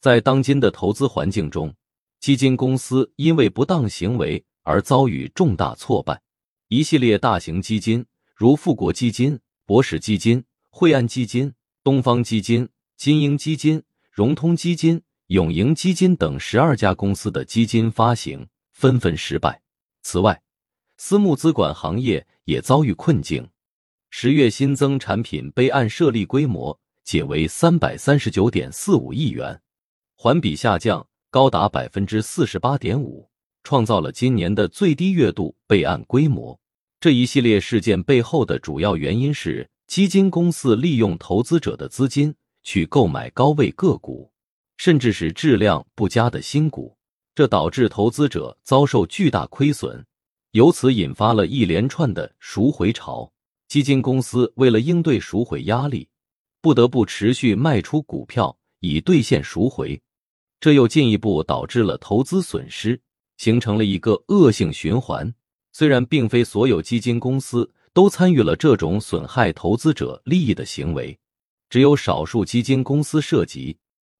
在当今的投资环境中，基金公司因为不当行为而遭遇重大挫败。一系列大型基金，如富国基金、博时基金、惠安基金、东方基金、金鹰基金、融通基金、永盈基金等十二家公司的基金发行纷纷失败。此外，私募资管行业也遭遇困境。十月新增产品备案设立规模仅为三百三十九点四五亿元，环比下降高达百分之四十八点五，创造了今年的最低月度备案规模。这一系列事件背后的主要原因是基金公司利用投资者的资金去购买高位个股，甚至是质量不佳的新股，这导致投资者遭受巨大亏损，由此引发了一连串的赎回潮。基金公司为了应对赎回压力，不得不持续卖出股票以兑现赎回，这又进一步导致了投资损失，形成了一个恶性循环。虽然并非所有基金公司都参与了这种损害投资者利益的行为，只有少数基金公司涉及，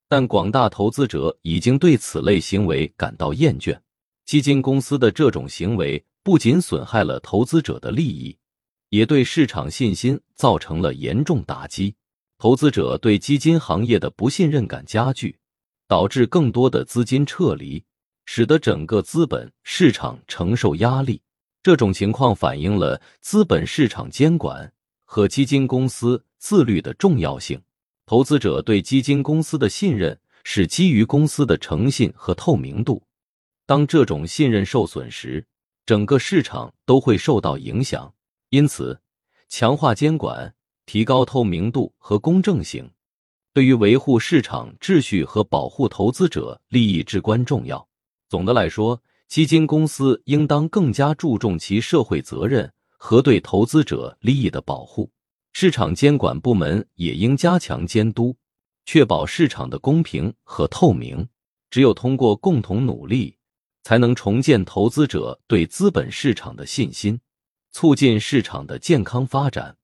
但广大投资者已经对此类行为感到厌倦。基金公司的这种行为不仅损害了投资者的利益。也对市场信心造成了严重打击，投资者对基金行业的不信任感加剧，导致更多的资金撤离，使得整个资本市场承受压力。这种情况反映了资本市场监管和基金公司自律的重要性。投资者对基金公司的信任是基于公司的诚信和透明度，当这种信任受损时，整个市场都会受到影响。因此，强化监管、提高透明度和公正性，对于维护市场秩序和保护投资者利益至关重要。总的来说，基金公司应当更加注重其社会责任和对投资者利益的保护。市场监管部门也应加强监督，确保市场的公平和透明。只有通过共同努力，才能重建投资者对资本市场的信心。促进市场的健康发展。